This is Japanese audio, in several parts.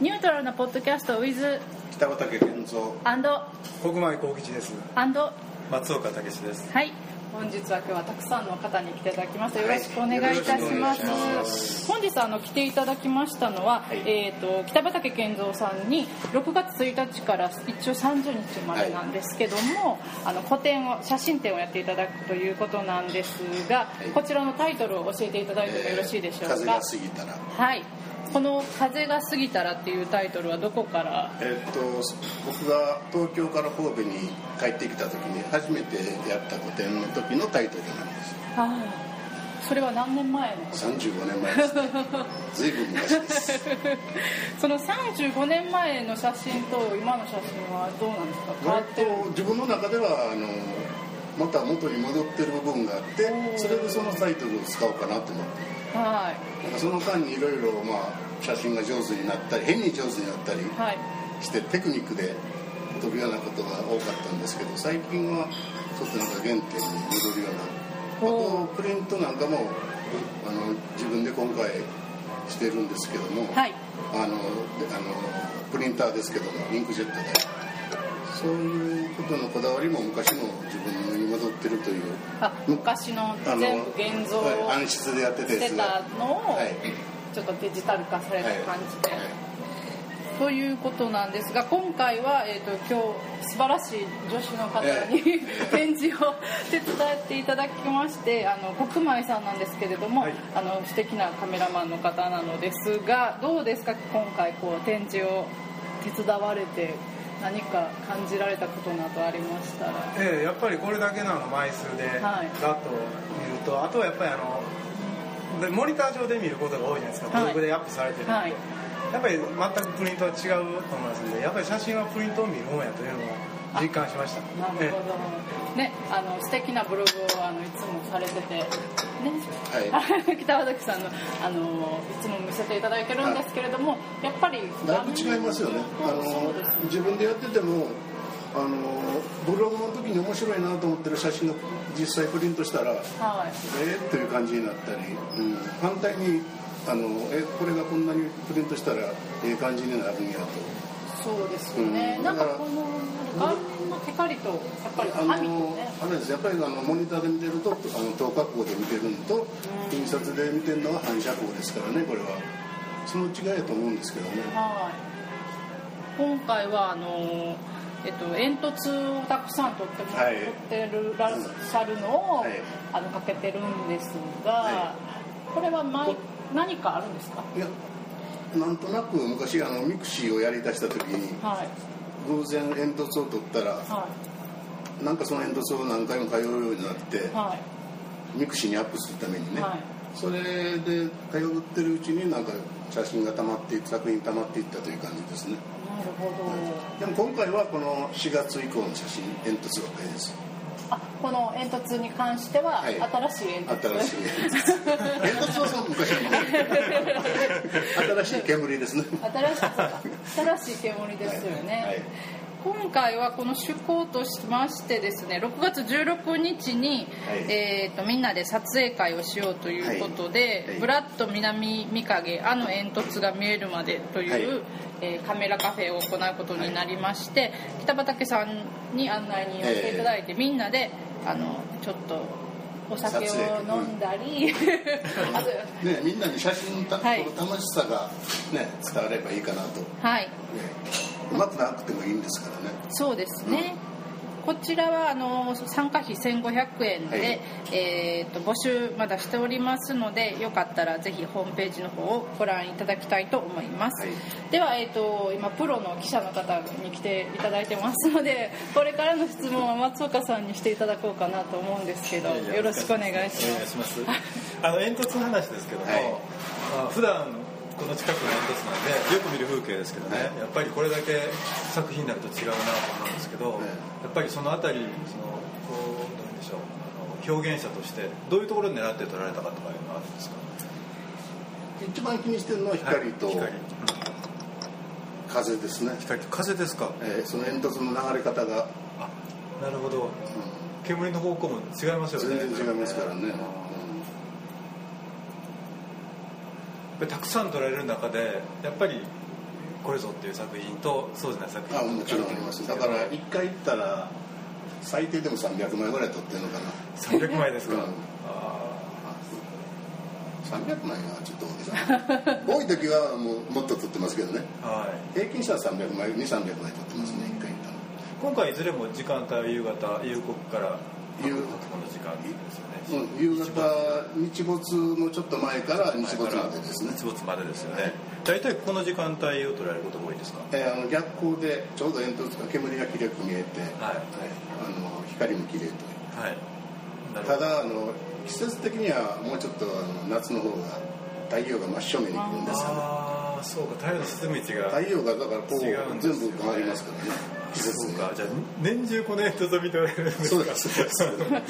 ニュートラルなポッドキャスト with 北畠健三。アンド国前幸吉です。アンド松岡武です。はい。本日は今日はたくさんの方に来ていただきましたよろしくお願いいたします,、よろしくお願いします。本日あの来ていただきましたのは、はい。えっ、と北畠健三さんに6月1日から一応30日までなんですけども、あの個展を写真展をやっていただくということなんですが、い。こちらのタイトルを教えていただいてもよろしいでしょうか、風が過ぎたらはいこの「風が過ぎたら」っていうタイトルはどこから？えっと僕が東京から神戸に帰ってきた時に初めてやった個展の時のタイトルなんです。ああそれは何年前のこと？35年前です。ね 随分昔です。その35年前の写真と今の写真はどうなんですか？変わ割ってる？と自分の中ではあのまた元に戻ってる部分があってそれでそのタイトルを使おうかなと思って。はい。その間にいろいろまあ写真が上手になったり変に上手になったりはい。してテクニックで飛ぶようなことが多かったんですけど最近はちょっとなんか原点に戻るようなあおとプリントなんかもあの自分で今回してるんですけども、はい。あのであのプリンターですけどもインクジェットで。そういうことのこだわりも昔の自分に戻ってるという。あ昔の全部現像をはい暗室でやっててたのをはいちょっとデジタル化された感じで、はい。ということなんですが今回は、えー、と今日素晴らしい女子の方に、展示を手伝っていただきましてあの国前さんなんですけれども、はい。あの素敵なカメラマンの方なのですがどうですか今回こう展示を手伝われて何か感じられたことなどありましたら。ええやっぱりこれだけの枚数でガはい。ッと見ると、あとはやっぱりあのでモニター上で見ることが多いじゃないですか、はい。ブログでアップされてるんで、はい。やっぱり全くプリントは違うと思いますんでやっぱり写真はプリントを見るもんやというのを実感しました。なるほど、ね、あの素敵なブログをあのいつもされてて、ね、はい。北畠さんのあのいつも見せていただいてるんですけれども、やっぱりだいぶ違いますよね。あの自分でやっててもあのブログの時に面白いなと思ってる写真が実際プリントしたらはい。えー、という感じになったり、うん、反対にあのえこれがこんなにプリントしたらええ感じになるんやと。そうですよね、うん。なんかこの画面のテカリとやっぱりあの紙とね。あれです。やっぱりあのモニターで見てるとあの等角光で見てるのと印刷で見てるのは反射光ですからねこれは。その違いだと思うんですけどね。はい。今回はあのえっと、煙突をたくさん撮っても、はい。撮ってるらっしゃるのを、はい。あのかけてるんですが、はこれは毎何かあるんですか？いやなんとなく昔あのミクシーをやりだした時にはい。偶然煙突を撮ったらはなんかその煙突を何回も通うようになってい。はミクシーにアップするためにね、いはい。それで通ってるうちになんか写真が溜まってい作品溜まっていったという感じですねでも今回はこの4月以降の写真煙突ばっかりですあこの煙突に関しては、はい。新しい煙突。新しい煙突。煙突はその昔の。も の新しい煙ですね。新しい新しい煙ですよね、はい今回はこの趣向としましてですね6月16日に、はい。えー、とみんなで撮影会をしようということで「はい。はいブラッド南三影あの煙突が見えるまで」という、はい。えーカメラカフェを行うことになりまして、北畠さんに案内人をしていただいて、みんなであのちょっとお酒を飲んだり、あ とねみんなに写真た、はい。楽しさがね伝わればいいかなと、ね、はい、うまくなくてもいいんですからね。そうですね、こちらはあの参加費1500円で、はい。えー、と募集まだしておりますのでよかったらぜひホームページの方をご覧いただきたいと思います、はい。では、えー、と今プロの記者の方に来ていただいてますので これからの質問は松岡さんにしていただこうかなと思うんですけどいやいやよろしくお願いしお願いますします。あの煙突の話ですけども、はい。まあ普段この近くの煙突なんでよく見る風景ですけどね、はいやっぱりこれだけ作品になると違うなと思うんですけど、はいやっぱりそのあたりそのこうどういうんでしょうあの表現者としてどういうところを狙って撮られたかとかいうのはあるんですか？一番気にしてるのは光とはい光風ですね、光と風ですか？えーその煙突の流れ方が、あ、なるほど。う煙の方向も違いますよん、ね。全然違いますからね、やっぱりたくさん撮られる中でやっぱりこれぞっていう作品とそうじゃない作品あもちろんあります。だから1回行ったら最低でも300枚ぐらい撮ってるのかな。300枚ですか、うん。あ300枚はちょっと多い 時はもうもっと撮ってますけどね。ーはい。平均したら300枚2300枚撮ってますね1回行ったら今回いずれも時間帯は夕方夕刻から夕白黒の時間ですよね、うん夕方日没のちょっと前から日没までですね。日没までですよね。大体この時間帯を捉えることが多いですか？えーあの逆光でちょうど煙突が煙がきれく見えて、はい。あの光もきれいと。はい。たど。だあの季節的にはもうちょっとあの夏の方が太陽が真正面に来るんですよね。ああそうか。太陽の沈む位置が太陽がだからこう違うんですよ全部変わりますからねそうかじゃあ年中この煙突を見ておられるんですか？そうですそうですなるほどね。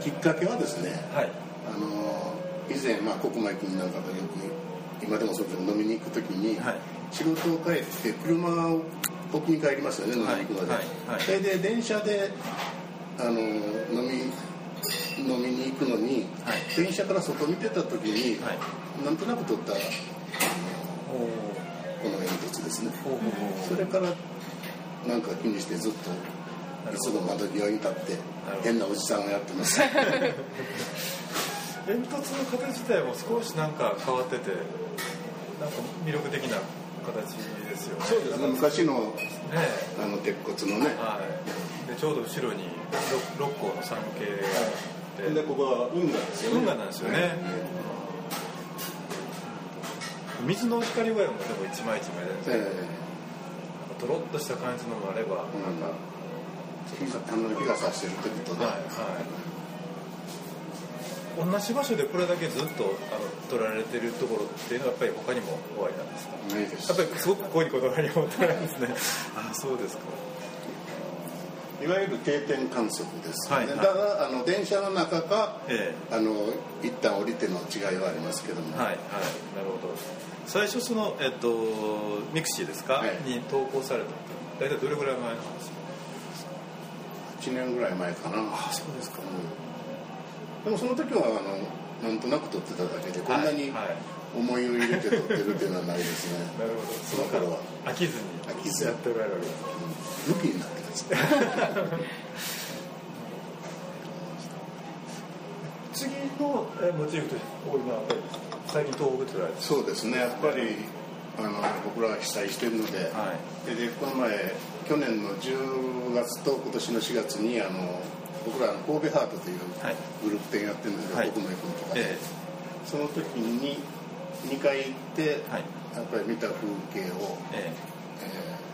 きっかけはですねはい。あの以前、まあ、国前君なんかとよく今でもそうですけど飲みに行く時に、はい。仕事を帰って車を置きに帰りますよね飲みに行くので、はいはい。それで電車であの飲み飲みに行くのに、はい。電車から外見てた時に、はい。なんとなく撮った。おこの煙突ですね。それからなんか気にしてずっといつも窓際に立って変なおじさんがやってます。煙突の形自体も少しなんか変わっててなんか魅力的な形ですよね。そうですね。昔のね。あの鉄骨のね。はい。でちょうど後ろに六六甲の山系があって。でここは運河ですよね。運河なんですよね、水の光具合もでも一枚一枚で、えなんかとろっとした感じのもあれば、うん。なんかえ日が差してる時とね、はいはい。同じ場所でこれだけずっとあの撮られてるところっていうのはやっぱり他にもおありなんですか？ないです。やっぱりすごくここにこだわりを持ってるんですね。あそうですかいわゆる定点観測ですよね、はい。はいだからあの電車の中かえあの一旦降りての違いはありますけども、えはいはい。なるほど。最初そのえっとミクシーですか、はい。に投稿されたって大体どれぐらい前なんですか？1年ぐらい前かな。あそうですか。うん。でもその時はあのなんとなく撮ってただけでこんなにはい。はい思いを入れて撮ってるっていうのはないですね、なるほど。その頃は。飽きずに。飽きず。やっておられる。わけですうん。抜きになってます次のえモチーフとして多いのは最近東北ってそうですね。やっぱりあの僕らは被災してるので、はい。ででこの前去年の10月と今年の4月にあの僕らあの神戸ハートというはい。グループ展やってるんですよ、はい。僕も行くのとかで、えその時に2回行って、はい。やっぱり見た風景を、ええ。えー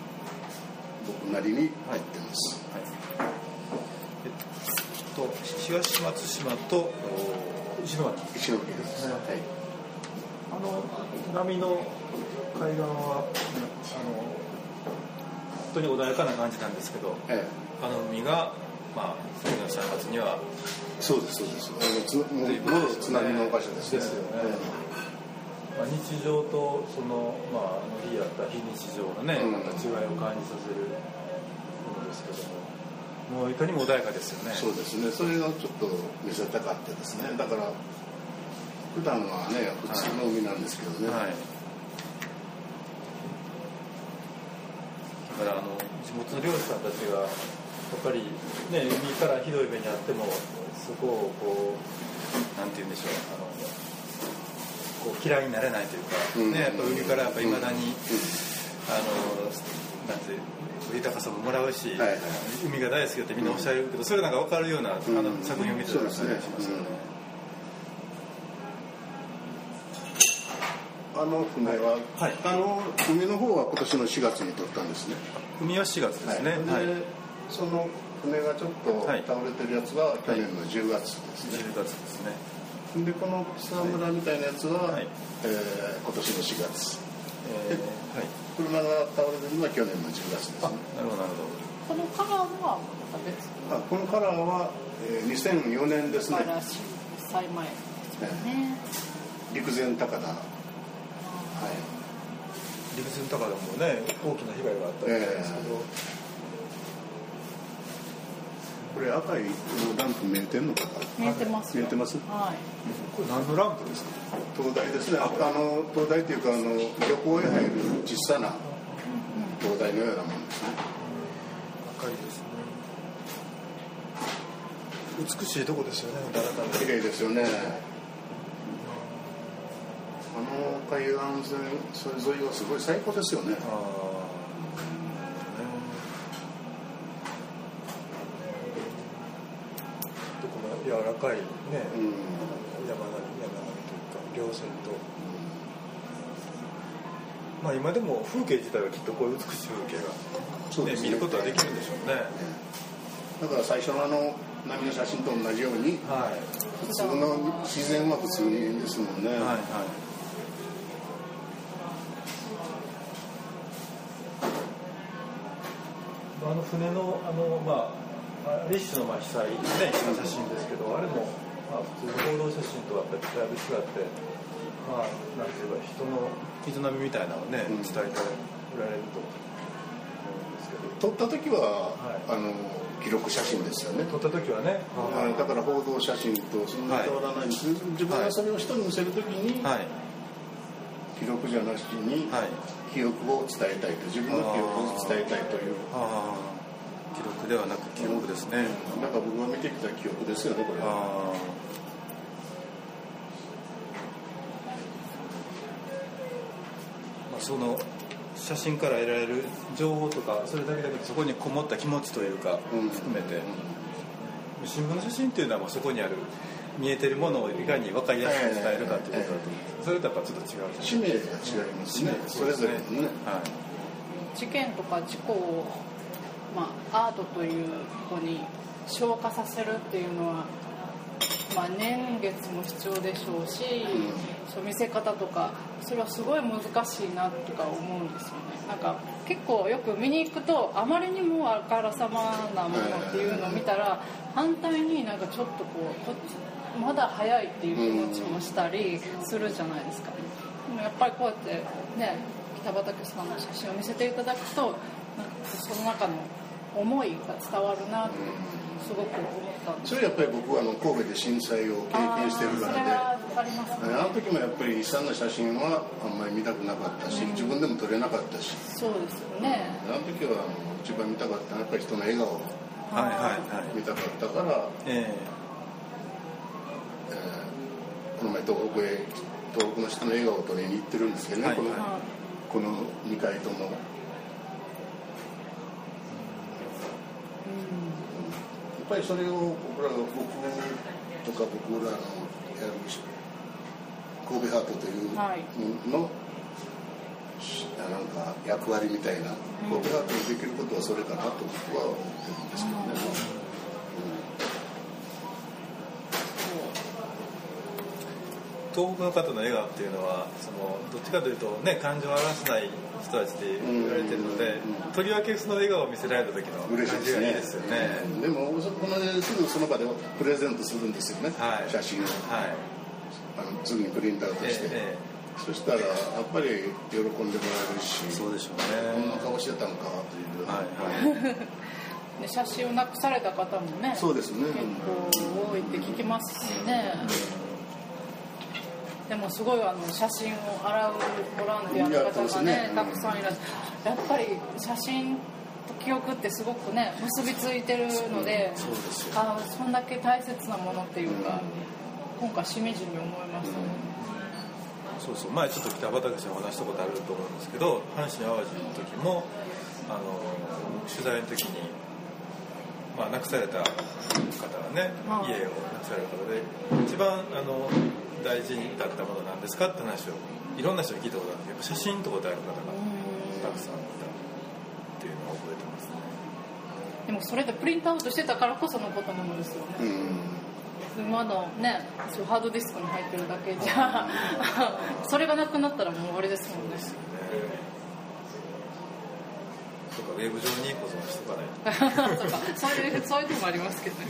僕なりに撮ってます、はい。えっと東松島とお石巻。石巻です、ねはい。あの波の海岸はあの本当に穏やかな感じなんですけどえあの海がまあ次の3月にはえそうですそうです。あのつもう津波の場所ですね。ですよねまあ、日常とその、まあ、日やった非日常のね、うん。なんか違いを感じさせるものですけども。もういかにも穏やかですよね。そうですね。それがちょっと見せたかったですね。だから普段はね普通の海なんですけどね、はい。だからあの地元の漁師さんたちがやっぱりね海からひどい目にあってもそこをこうなんて言うんでしょう。あの嫌いになれないというか、うん。ねやっぱ海からやっぱいまだに、うん。あのなんて豊かさももらうし、はいはい。海が大好きだってみんなおっしゃるけど、それなんか分かるような、あのうん作品を見てたらしますよね。あの船は、はい。あの海の方は今年の4月に撮ったんですね。海は4月ですね。はい。でその船がちょっとはい。倒れてるやつは去年の10月ですね、10月ですね。でこの草むらみたいなやつは、はい。えー今年の4月。えーはい。車が倒れてるのは去年の10月ですあね、なるほどなるほこのカラーはまた別あこのカラーは、えー2004年ですね。災前ですよね。陸前高田。はい。ど。陸前高田もね、大きな被害があったんですけど、ここれ赤いランプ見えてんのかな？見えてますよ。見えてます？はい。これ何のランプですか？灯台ですね。ああの灯台っていうかあの漁港へ入る小さな灯台のようなものですね。赤いですね。美しいとこですよね改め綺て麗ですよね。あの海岸線それ沿いはすごい最高ですよね。ああかいね、うん。山並み山並みというか稜線と。まあ今でも風景自体はきっとこういう美しい風景が、ねそうですね。見ることはできるんでしょうね。だから最初のあの波の写真と同じようにはい。普通の自然は普通にですもんね、はいはい。あの船のあのまああれ一種のまあ被災ねした写真ですけどあれもまあ普通の報道写真とはやっぱりだいぶ違ってまあなんていうか人の営みみたいなのをねうん。伝えておられると思うんですけど。撮った時は、はい。あの記録写真ですよね、撮った時はねはい。だから報道写真とそんなに変わらないんです、自分がそれを人に見せる時に、はい。記録じゃなしに、はい。記憶を伝えたいと自分の記憶を伝えたいという。ああ記録ではなく記憶ですね。なんか僕が見てきた記憶ですよねこれ。はあ。まあその写真から得られる情報とかそれだけじゃなくてそこにこもった気持ちというかうん。含めて。新聞の写真っていうのはまあそこにある見えてるものをいかに分かりやすく伝えるかっていうことだと思う。んですそれとやっぱちょっと違う使命が違いますね。それぞれのね。はい事件とか事故を、まあ、アートというここに消化させるっていうのは、まあ、年月も必要でしょうし、そう見せ方とかそれはすごい難しいなとか思うんですよね。なんか結構よく見に行くとあまりにもあからさまなものっていうのを見たら反対になんかちょっとこうこっちまだ早いっていう気持ちもしたりするじゃないですか。でもやっぱりこうやってね北畠さんの写真を見せていただくとなんかその中の思いが伝わるなってすごく思ったんです。それやっぱり僕はあの神戸で震災を経験してるからで。ああの時もやっぱり悲惨な写真はあんまり見たくなかったし、自分でも撮れなかったし。そうですよね。あの時はあの一番見たかったのはやっぱり人の笑顔をはいはいはい見たかったから、ええ。ーこの前東北へ東北の人の笑顔を撮りに行ってるんですけどね、はい。このはこの2回とも。やっぱりそれを僕らが僕とか僕らの神戸ハートというはい。なんか役割みたいな、神戸ハートにできることはそれかなと僕は思ってるんですけどね。東北の方の笑顔っていうのはそのどっちかというとね感情を表せない人たちで言われてるのでうん。とりわけその笑顔を見せられた時の嬉しい感じですね。がいいですよね。うん。でもそこですぐその場でプレゼントするんですよね、はい。写真を。はい。あのすぐにプリントアウトして、えそしたらやっぱり喜んでもらえるしえそうでしょうこんなね顔してたんかという、はいはい。で 写真をなくされた方もねそうですね。結構多いって聞きますしねでもすごいあの写真を洗うボランティアの方がねね。たくさんいらっしゃる。やっぱり写真と記憶ってすごくね結びついてるのでそあそんだけ大切なものっていうか今回しみじみ思いましたね。そうそう。前ちょっと北畠さんお話したことあると思うんですけど阪神・淡路の時もあの取材の時に、まあ、亡くされた方がね、はい。家を亡くされた方で一番あの大事だったものなんですかって話をいろんな人に聞いたことあるんですけど写真と答える方がたくさんいたっていうのを覚えてますね。でもそれでプリントアウトしてたからこそのことなのですよね。うん。まだねそうハードディスクに入ってるだけじゃ それがなくなったらもう終わりですもんね。とかウェブ上に保存しとかないと。そうかそういうそういうのもありますけどね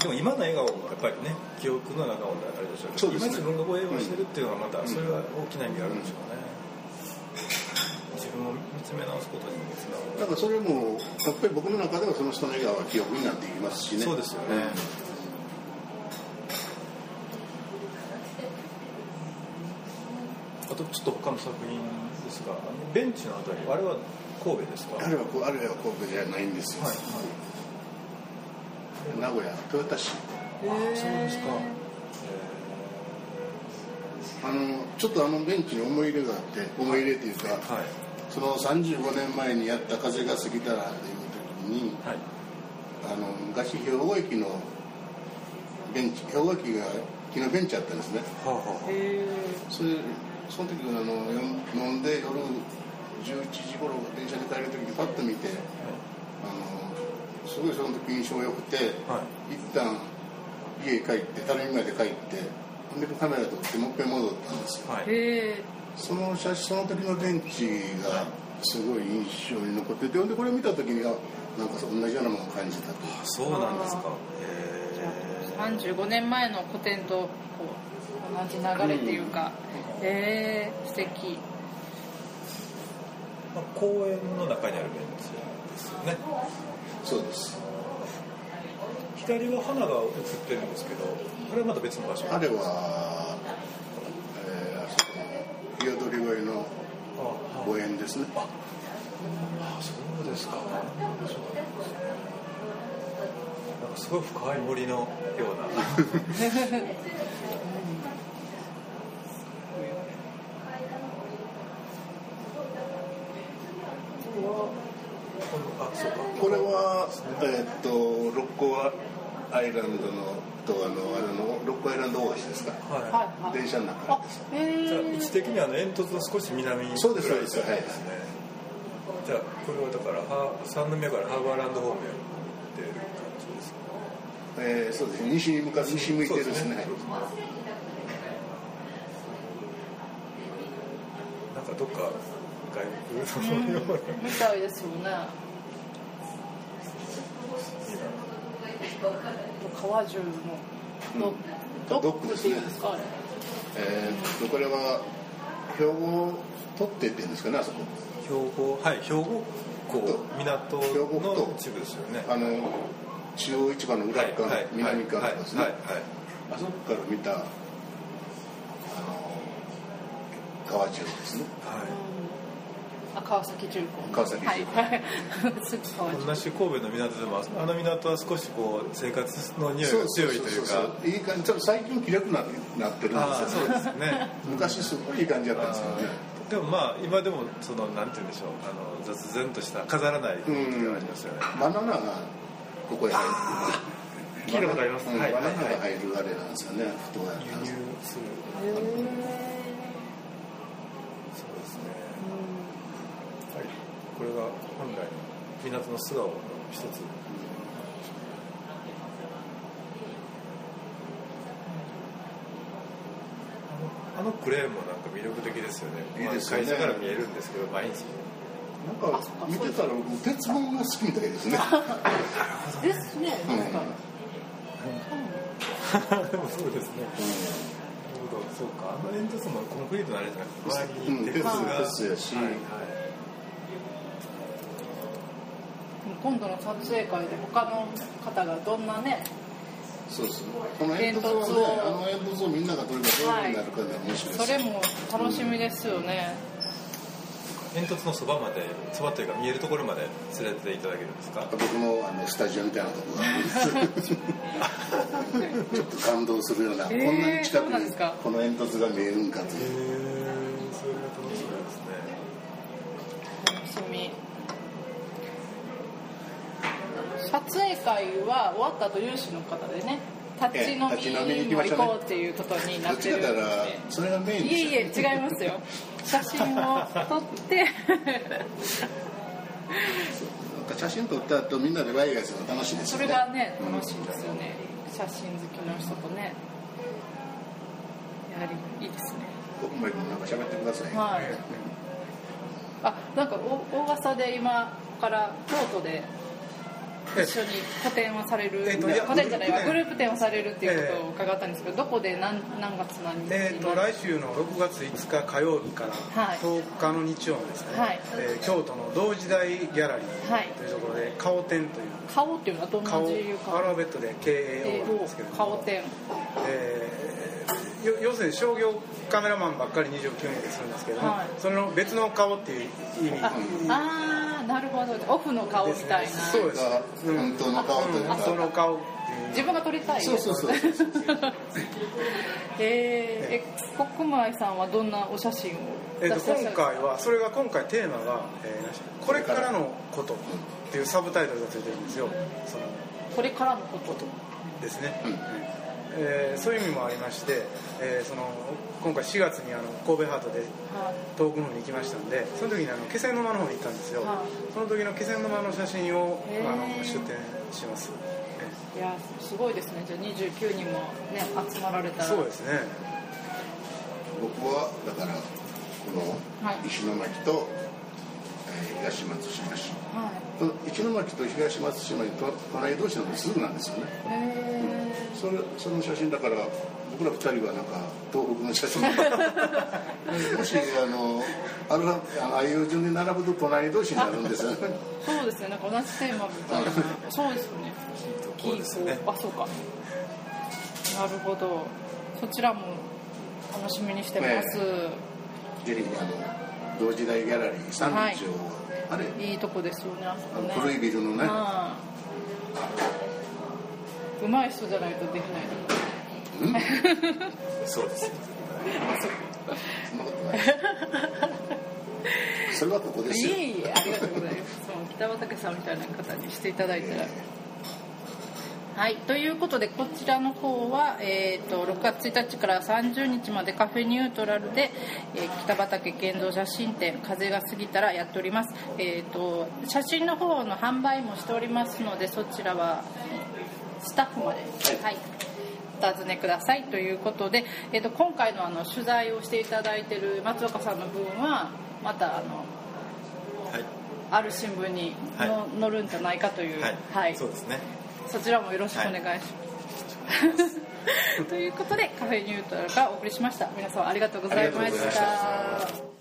でも今の笑顔もやっぱりね記憶の中のあれでしょうけど、ね。今自分がこう笑顔してるっていうのはまたそれは大きな意味があるんでしょうね、自分も見つめ直すことにもつながる。だからそれもやっぱり僕の中ではその人の笑顔は記憶になっていきますしね。そうですよね、あとちょっと他の作品ですがあのベンチのあたりあれは神戸ですか？あれはあれは神戸じゃないんですよ、はい名古屋豊田市。そうですか。あのちょっとあのベンチに思い入れがあって思い入れというか、はい。その35年前にやった「風が過ぎたら」っていう時にはい。あの昔兵庫駅のベンチ兵庫駅が木のベンチあったんですね。はあはへそれその時あの飲んで夜11時頃電車に帰る時にパッと見てあのすごいその時印象良くて、はい。一旦家帰って垂水まで帰ってほんでカメラ撮ってもう一回戻ったんですよ。あはい。えへえ。その写真その時のベンチがすごい印象に残っててほんでこれ見た時にはなんか同じようなものを感じたと。あそうなんですか。じゃへあ35年前の古典とこう同じ流れっていうか、へえ。素敵。え、まあ、公園の中にあるベンチですよね。そうです。左は花が映ってるんですけどこれはまた別の場所。あれは、えー、あそこの彩り越えのあ公園ですね。あそうですか。そうですね。なんかすごい深い森のような あそうかこれは、えーっと六甲アイランドのとあのあれの六甲アイランド大橋ですか？ははい。はい。電車の中あですへい。じゃあ位え置的にはあの煙突の少し南ぐらい。そうですそうですはい。ですねじゃあこれはだからは三宮からハーバーランド方面に出る感じですかえーそうですね西に向かって西向い。てるですねなんかどっか外国のよ。うなみたい。ですよ。ね川中のド,、うんドックっていうんですかあれ。えーっとこれは兵庫取ってってんですかねあそこ。兵庫はい兵庫港港の港一部ですよね。あの中央市場の裏側、はい南側はいですね、はいはい。あそこから見たあの川中ですね。はいあ川崎重工。川崎重工。はい。同じ神戸の港でもあの港は少しこう生活の匂いが強いというか。いい感じ。ちょっと最近気楽ななってるんですよそうですね。昔すごいいい感じだったんですよね。でもまあ今でもそのなんて言うんでしょう。あの雑然とした飾らない雰囲気がありますよね。バナナがここへ入って 聞いたことあります。はい。うんバナナが入るあれなんですよね。太い。輸入する。へそうですね。はいこれが本来の港の素顔の一つ。あのあのクレーンもなんか魅力的ですよね。いいですよね。まあ会社から見えるんですけど毎日。なんか見てたら僕鉄門が好きみたいですね。えですねうん。なんか、でもそうですね。なるほど。そうか。あの煙突もコンクリートのあれじゃなくて周りに鉄が、うん。鉄鉄やし。はいはい今度の撮影会で他の方がどんなねそうですこの煙突はねあの煙突をみんながどれがどういうふうになるかで面白いです。それも楽しみですよね、煙突のそばまでそばというか見えるところまで連れていただけるんですか？僕のあのスタジオみたいなところがあるんです。ちょっと感動するような、えーこんなに近くにこの煙突が見えるんかという会は終わった後有志の方でね立ち飲みに行こうっていうことになどってるんでだったらそれがメインいえいえ違いますよ。写真を撮って。なんか写真撮った後みんなでワイワイするの楽しいですそよね。れがね楽しいですよね。写真好きの人とね。やはりいいですね。僕もなんか喋ってください、はい。あなんかお大笠で今から京都で一緒に個展はされる、えっと個展じゃないわググループ展をされるっていうことを伺ったんですけど、どこで何何月何日に？えー、と来週の6月5日火曜日からはい。10日の日曜のですね、はい。えー京都の同時代ギャラリーはい。というところで顔展という。顔っていうのはどんな顔字いうか？アルファベットで KAO なんですけれども。顔展えーよ要するに商業カメラマンばっかり29人でするんですけども、はい。その別の顔っていう意味。ああーなるほど。オフの顔みたいな、そうです。が本当の顔というか、本当の顔。自分が撮りたいそうそうそう。えー、え国前さんはどんなお写真をえー、と今回はそれが今回テーマが、えーこれからのことっていうサブタイトルがついてるんですよ。そのこれからのことですね、えーそういう意味もありまして、えーその今回4月にあの神戸ハートでは遠くの方に行きましたんでその時にあの気仙沼の方に行ったんですよ、はその時の気仙沼の写真をあの出展します、い、いやすごいですね。じゃあ29人もね集まられた。らそうですね。僕はだからこはい。の石巻と、えー東松島市。は石巻と東松島にと隣同士なんですぐなんですよね。いへそれその写真だから僕ら二人はなんか東北の写真。もしあのあるあのああいう順に並ぶと隣同士になるんですよね。ーそうですね。なんか同じテーマみたいな。そうですよね。そうですね。あそうか。なるほど。そちらも楽しみにしてます、ぜひあの同時代ギャラリー三はい。条、あれ？いいとこですよねあそこね。古いビルのね。うまい人じゃないとできない。そうですよ。そんなことないそれはここですよ。いえいえありがとうございます。その北畠さんみたいな方にしていただいたらはい、ということでこちらの方は、えー、と6月1日から30日までカフェニュートラルで、えー北畠健三写真展「風が過ぎたら」やっております、えー、と写真の方の販売もしておりますのでそちらはスタッフまで、はいお尋ねください。ということで、えー、と今回のあの取材をしていただいている松岡さんの部分はまたあのはい。ある新聞にの、は載るんじゃないかという、はい、はい、そうですねそちらもよろしくお願いします。ということでカフェニュートラルからお送りしました。皆さんありがとうございました。